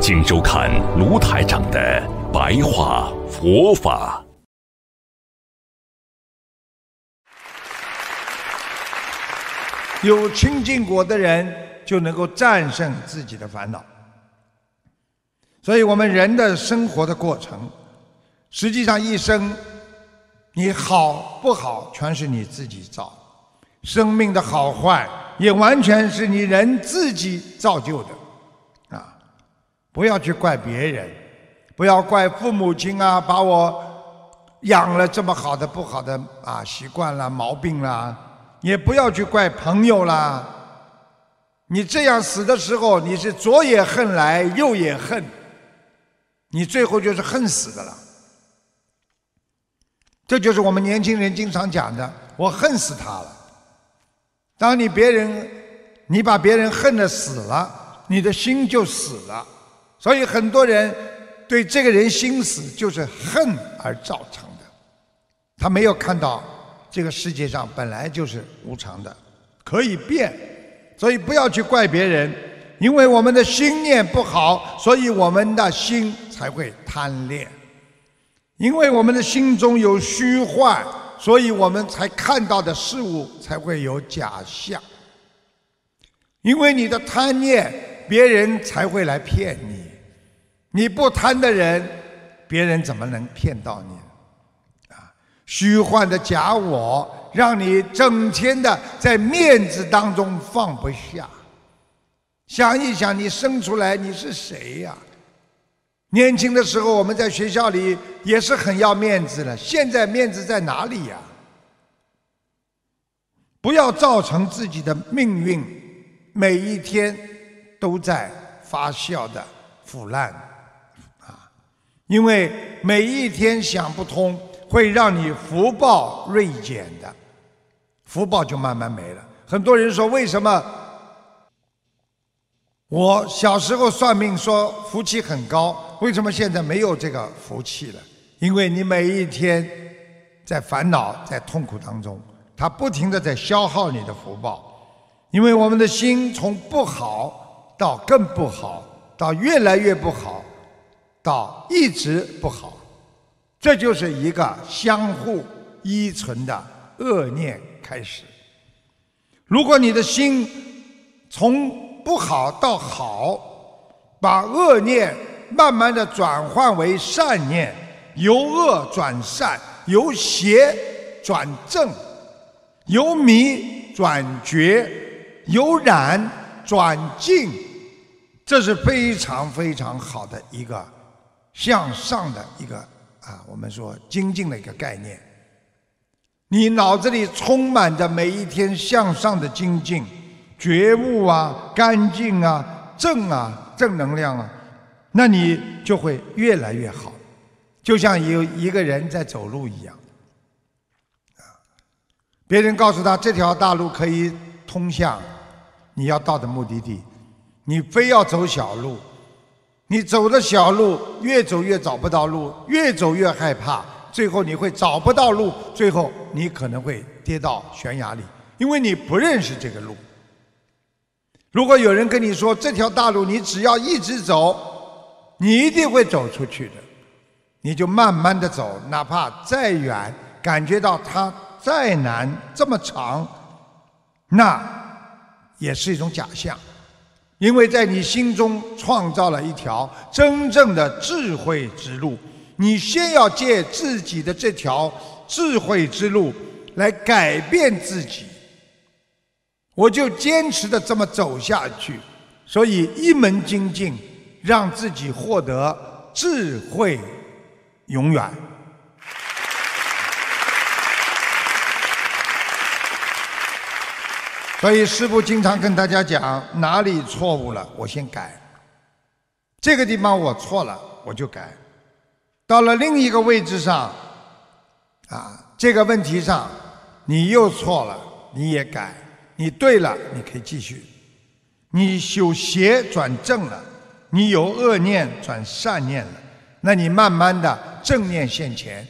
请收看卢台长的白话佛法。有清净果的人，就能够战胜自己的烦恼。所以，我们人的生活的过程，实际上一生，你好不好，全是你自己造；生命的好坏，也完全是你人自己造就的。不要去怪别人，不要怪父母亲啊，把我养了这么好的不好的啊习惯啦、毛病啦，也不要去怪朋友啦。你这样死的时候，你是左也恨来，右也恨，你最后就是恨死的了。这就是我们年轻人经常讲的：“我恨死他了。”当你别人，你把别人恨得死了，你的心就死了。所以很多人对这个人心死，就是恨而造成的。他没有看到这个世界上本来就是无常的，可以变。所以不要去怪别人，因为我们的心念不好，所以我们的心才会贪恋；因为我们的心中有虚幻，所以我们才看到的事物才会有假象。因为你的贪念，别人才会来骗你。你不贪的人，别人怎么能骗到你？啊，虚幻的假我，让你整天的在面子当中放不下。想一想，你生出来你是谁呀？年轻的时候我们在学校里也是很要面子的，现在面子在哪里呀？不要造成自己的命运每一天都在发酵的腐烂。因为每一天想不通，会让你福报锐减的，福报就慢慢没了。很多人说，为什么我小时候算命说福气很高，为什么现在没有这个福气了？因为你每一天在烦恼、在痛苦当中，它不停的在消耗你的福报。因为我们的心从不好到更不好，到越来越不好。到一直不好，这就是一个相互依存的恶念开始。如果你的心从不好到好，把恶念慢慢的转换为善念，由恶转善，由邪转正，由迷转觉，由染转净，这是非常非常好的一个。向上的一个啊，我们说精进的一个概念。你脑子里充满着每一天向上的精进、觉悟啊、干净啊、正啊、正能量啊，那你就会越来越好。就像有一个人在走路一样，啊，别人告诉他这条大路可以通向你要到的目的地，你非要走小路。你走的小路，越走越找不到路，越走越害怕，最后你会找不到路，最后你可能会跌到悬崖里，因为你不认识这个路。如果有人跟你说这条大路，你只要一直走，你一定会走出去的，你就慢慢的走，哪怕再远，感觉到它再难，这么长，那也是一种假象。因为在你心中创造了一条真正的智慧之路，你先要借自己的这条智慧之路来改变自己。我就坚持的这么走下去，所以一门精进，让自己获得智慧永远。所以师父经常跟大家讲，哪里错误了，我先改。这个地方我错了，我就改；到了另一个位置上，啊，这个问题上你又错了，你也改；你对了，你可以继续。你修邪转正了，你由恶念转善念了，那你慢慢的正念现前，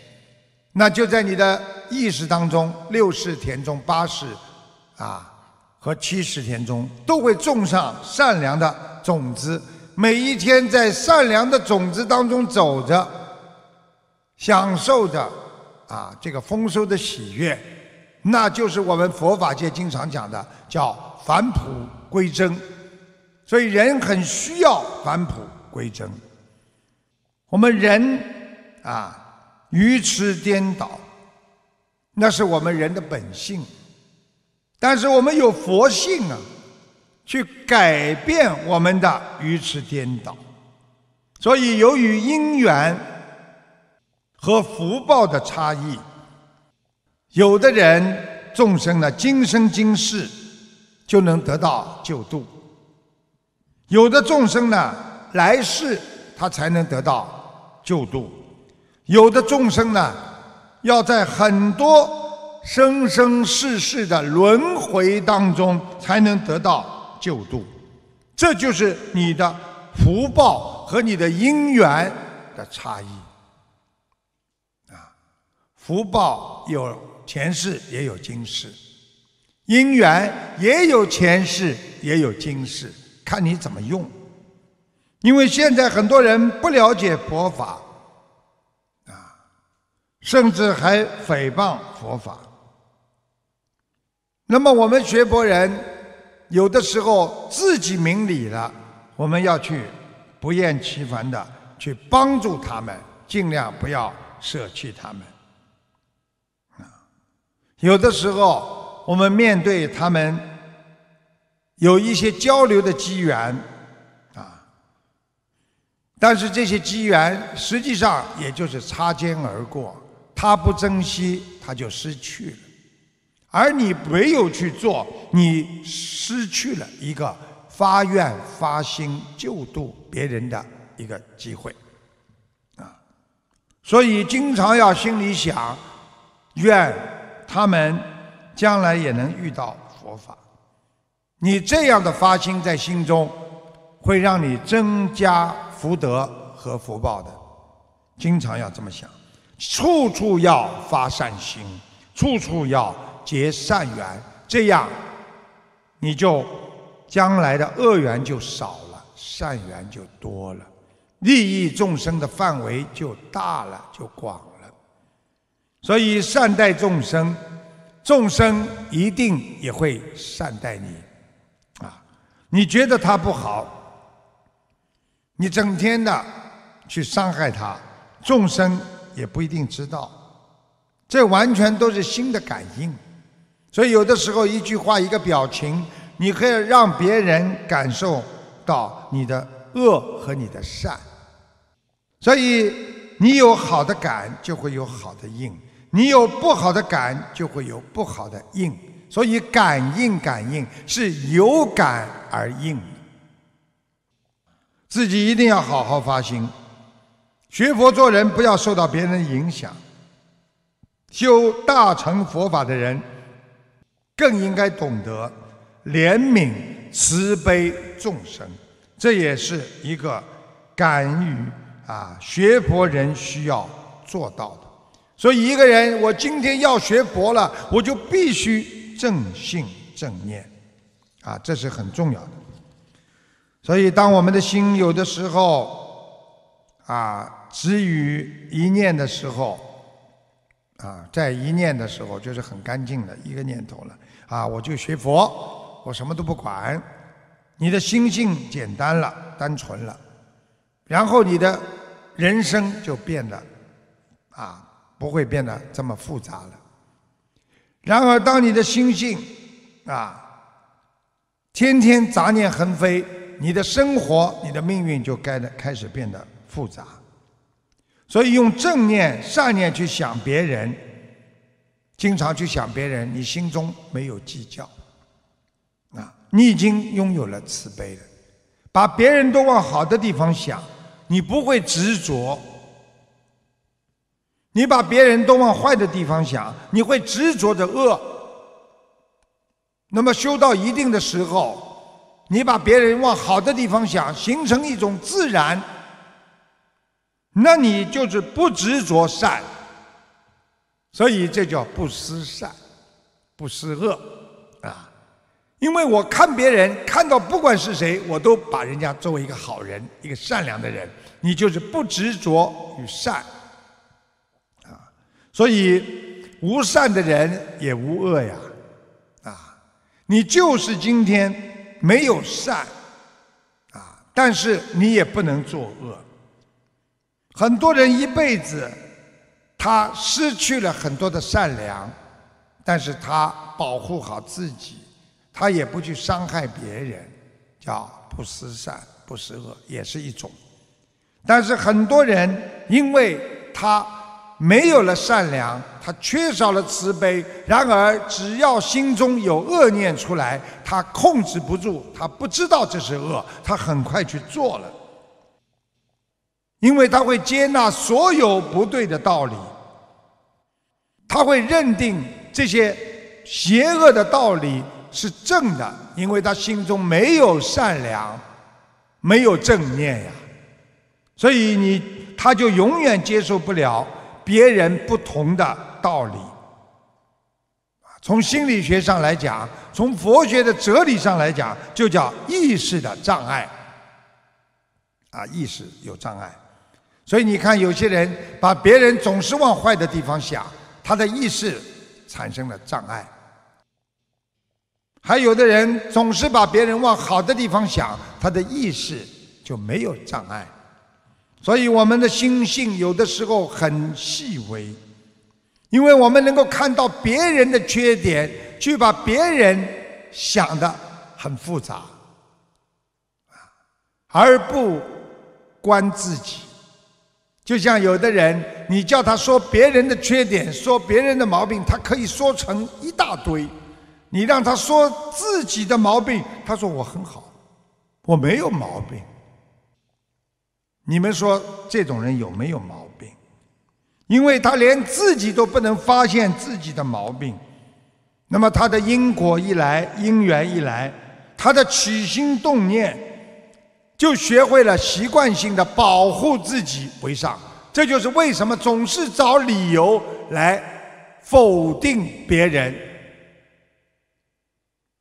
那就在你的意识当中，六世田中、八世啊和七十天中都会种上善良的种子，每一天在善良的种子当中走着，享受着啊这个丰收的喜悦，那就是我们佛法界经常讲的叫返璞归真。所以人很需要返璞归真。我们人啊，愚痴颠倒，那是我们人的本性。但是我们有佛性啊，去改变我们的愚痴颠倒。所以由于因缘和福报的差异，有的人众生呢，今生今世就能得到救度。有的众生呢，来世他才能得到救度；有的众生呢，要在很多生生世世的轮回当中才能得到救度。这就是你的福报和你的因缘的差异。啊，福报有前世也有今世，因缘也有前世也有今世。看你怎么用，因为现在很多人不了解佛法，啊，甚至还诽谤佛法。那么我们学佛人，有的时候自己明理了，我们要去不厌其烦的去帮助他们，尽量不要舍弃他们。啊，有的时候我们面对他们。有一些交流的机缘，啊，但是这些机缘实际上也就是擦肩而过，他不珍惜，他就失去了；而你没有去做，你失去了一个发愿发心救度别人的一个机会，啊，所以经常要心里想，愿他们将来也能遇到佛法。你这样的发心在心中，会让你增加福德和福报的。经常要这么想，处处要发善心，处处要结善缘，这样你就将来的恶缘就少了，善缘就多了，利益众生的范围就大了，就广了。所以善待众生，众生一定也会善待你。啊你觉得他不好，你整天的去伤害他，众生也不一定知道，这完全都是心的感应。所以有的时候一句话、一个表情，你可以让别人感受到你的恶和你的善。所以你有好的感，就会有好的应；你有不好的感，就会有不好的应。所以感应感应是有感而应，自己一定要好好发心，学佛做人不要受到别人的影响。修大乘佛法的人，更应该懂得怜悯慈悲众生，这也是一个敢于啊学佛人需要做到的。所以一个人，我今天要学佛了，我就必须。正信正念，啊，这是很重要的。所以，当我们的心有的时候啊，止于一念的时候，啊，在一念的时候就是很干净的一个念头了。啊，我就学佛，我什么都不管，你的心性简单了，单纯了，然后你的人生就变得啊，不会变得这么复杂了。然而，当你的心性啊，天天杂念横飞，你的生活、你的命运就该的开始变得复杂。所以，用正念、善念去想别人，经常去想别人，你心中没有计较，啊，你已经拥有了慈悲了。把别人都往好的地方想，你不会执着；你把别人都往坏的地方想，你会执着着恶。那么修到一定的时候，你把别人往好的地方想，形成一种自然，那你就是不执着善。所以这叫不思善，不思恶，啊！因为我看别人看到不管是谁，我都把人家作为一个好人，一个善良的人。你就是不执着于善，啊！所以无善的人也无恶呀，啊！你就是今天没有善，啊！但是你也不能作恶。很多人一辈子。他失去了很多的善良，但是他保护好自己，他也不去伤害别人，叫不思善不思恶，也是一种。但是很多人因为他没有了善良，他缺少了慈悲，然而只要心中有恶念出来，他控制不住，他不知道这是恶，他很快去做了。因为他会接纳所有不对的道理，他会认定这些邪恶的道理是正的，因为他心中没有善良，没有正念呀，所以你他就永远接受不了别人不同的道理。从心理学上来讲，从佛学的哲理上来讲，就叫意识的障碍。啊，意识有障碍。所以你看，有些人把别人总是往坏的地方想，他的意识产生了障碍；还有的人总是把别人往好的地方想，他的意识就没有障碍。所以我们的心性有的时候很细微，因为我们能够看到别人的缺点，去把别人想的很复杂，而不观自己。就像有的人，你叫他说别人的缺点，说别人的毛病，他可以说成一大堆；你让他说自己的毛病，他说我很好，我没有毛病。你们说这种人有没有毛病？因为他连自己都不能发现自己的毛病，那么他的因果一来，因缘一来，他的起心动念。就学会了习惯性的保护自己为上，这就是为什么总是找理由来否定别人。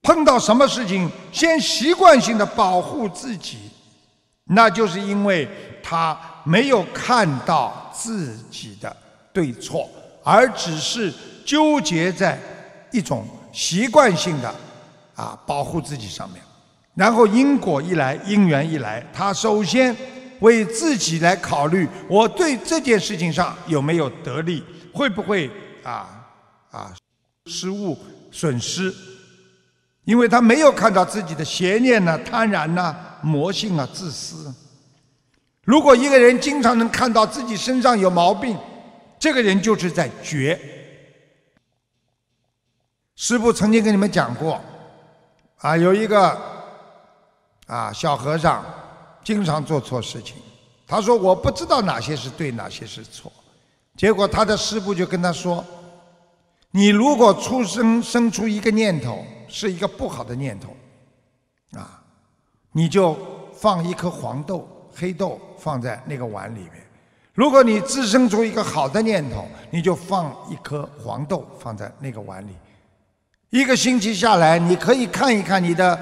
碰到什么事情，先习惯性的保护自己，那就是因为他没有看到自己的对错，而只是纠结在一种习惯性的啊保护自己上面。然后因果一来，因缘一来，他首先为自己来考虑：我对这件事情上有没有得利，会不会啊啊失误损失？因为他没有看到自己的邪念呢、贪婪呢、魔性啊、自私。如果一个人经常能看到自己身上有毛病，这个人就是在觉。师父曾经跟你们讲过，啊，有一个。啊，小和尚经常做错事情。他说：“我不知道哪些是对，哪些是错。”结果他的师傅就跟他说：“你如果出生生出一个念头，是一个不好的念头，啊，你就放一颗黄豆、黑豆放在那个碗里面；如果你滋生出一个好的念头，你就放一颗黄豆放在那个碗里。一个星期下来，你可以看一看你的。”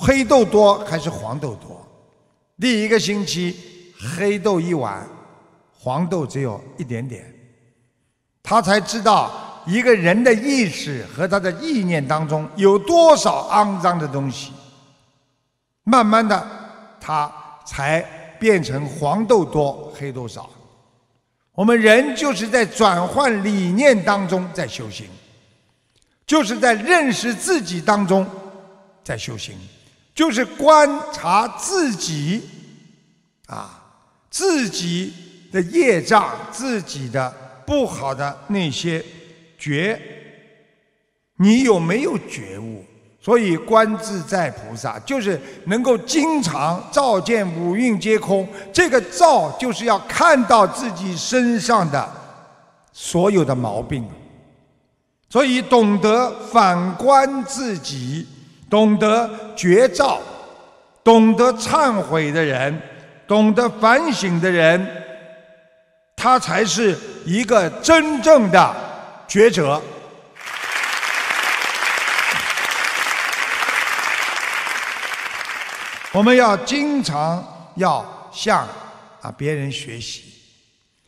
黑豆多还是黄豆多？第一个星期黑豆一碗，黄豆只有一点点。他才知道一个人的意识和他的意念当中有多少肮脏的东西。慢慢的，他才变成黄豆多黑豆少。我们人就是在转换理念当中在修行，就是在认识自己当中在修行。就是观察自己，啊，自己的业障，自己的不好的那些觉，你有没有觉悟？所以观自在菩萨就是能够经常照见五蕴皆空。这个照就是要看到自己身上的所有的毛病。所以懂得反观自己，懂得觉照，懂得忏悔的人，懂得反省的人，他才是一个真正的觉者。我们要经常要向啊别人学习，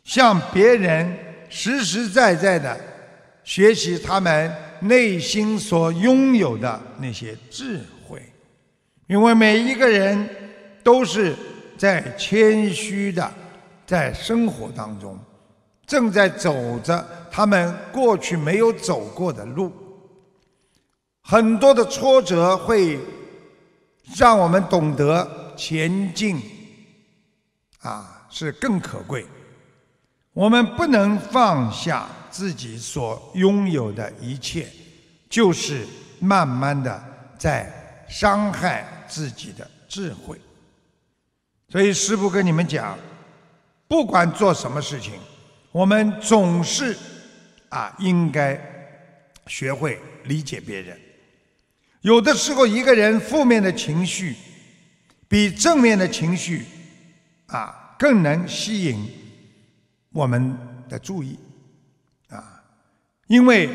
向别人实实在在的学习他们内心所拥有的那些智慧，因为每一个人都是在谦虚的在生活当中，正在走着他们过去没有走过的路，很多的挫折会。让我们懂得前进，啊，是更可贵。我们不能放下自己所拥有的一切，就是慢慢的在伤害自己的智慧。所以师父跟你们讲，不管做什么事情，我们总是啊，应该学会理解别人。有的时候，一个人负面的情绪比正面的情绪啊更能吸引我们的注意，因为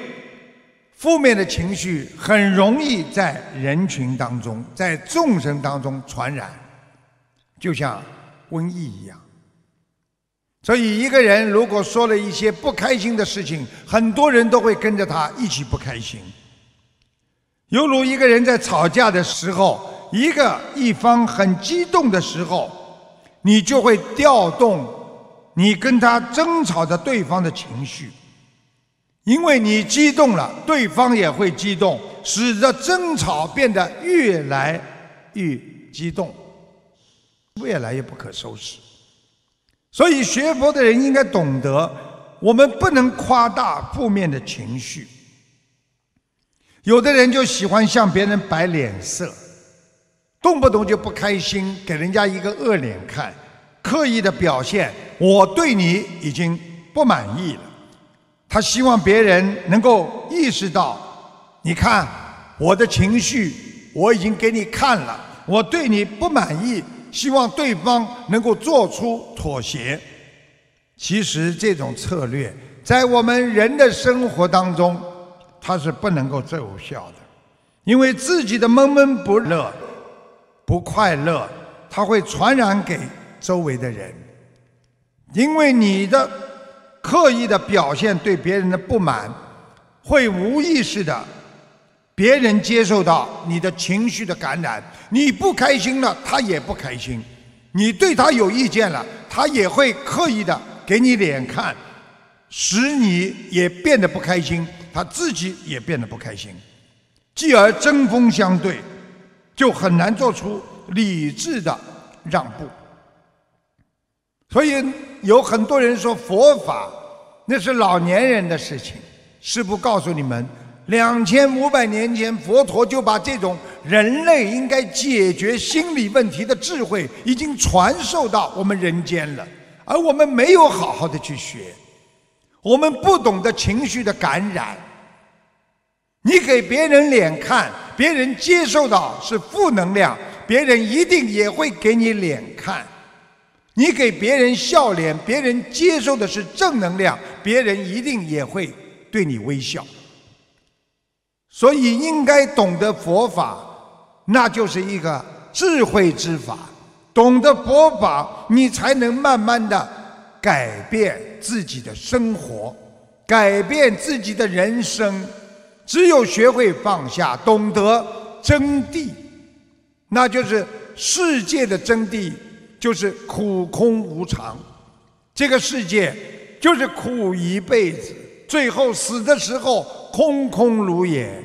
负面的情绪很容易在人群当中、在众生当中传染，就像瘟疫一样。所以，一个人如果说了一些不开心的事情，很多人都会跟着他一起不开心。犹如一个人在吵架的时候，一个一方很激动的时候，你就会调动你跟他争吵的对方的情绪，因为你激动了，对方也会激动，使得争吵变得越来越激动，越来越不可收拾。所以学佛的人应该懂得，我们不能夸大负面的情绪。有的人就喜欢向别人摆脸色，动不动就不开心，给人家一个恶脸看，刻意的表现我对你已经不满意了。他希望别人能够意识到，你看我的情绪，我已经给你看了，我对你不满意，希望对方能够做出妥协。其实这种策略在我们人的生活当中。它是不能够奏效的，因为自己的闷闷不乐、不快乐，他会传染给周围的人。因为你的刻意的表现对别人的不满，会无意识的，别人接受到你的情绪的感染。你不开心了，他也不开心；你对他有意见了，他也会刻意的给你脸看，使你也变得不开心。他自己也变得不开心，继而针锋相对，就很难做出理智的让步。所以有很多人说佛法那是老年人的事情。师父告诉你们，两千五百年前佛陀就把这种人类应该解决心理问题的智慧已经传授到我们人间了，而我们没有好好的去学，我们不懂得情绪的感染。你给别人脸看，别人接受到是负能量，别人一定也会给你脸看。你给别人笑脸，别人接受的是正能量，别人一定也会对你微笑。所以应该懂得佛法，那就是一个智慧之法。懂得佛法，你才能慢慢的改变自己的生活，改变自己的人生。只有学会放下，懂得真谛，那就是世界的真谛，就是苦空无常。这个世界就是苦一辈子，最后死的时候空空如也。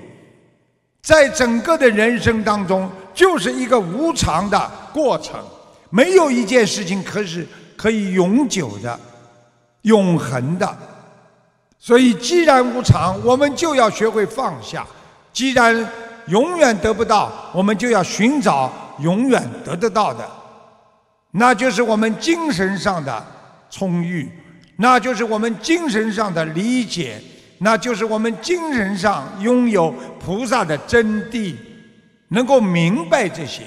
在整个的人生当中，就是一个无常的过程，没有一件事情可是可以永久的、永恒的。所以，既然无常，我们就要学会放下；既然永远得不到，我们就要寻找永远得得到的，那就是我们精神上的充裕，那就是我们精神上的理解，那就是我们精神上拥有菩萨的真谛，能够明白这些，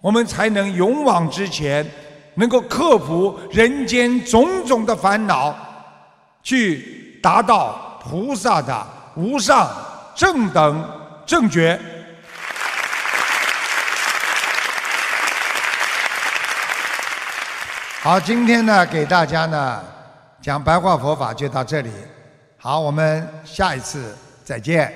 我们才能勇往直前，能够克服人间种种的烦恼，去达到菩萨的无上正等正觉。好，今天呢，给大家呢讲白话佛法就到这里。好，我们下一次再见。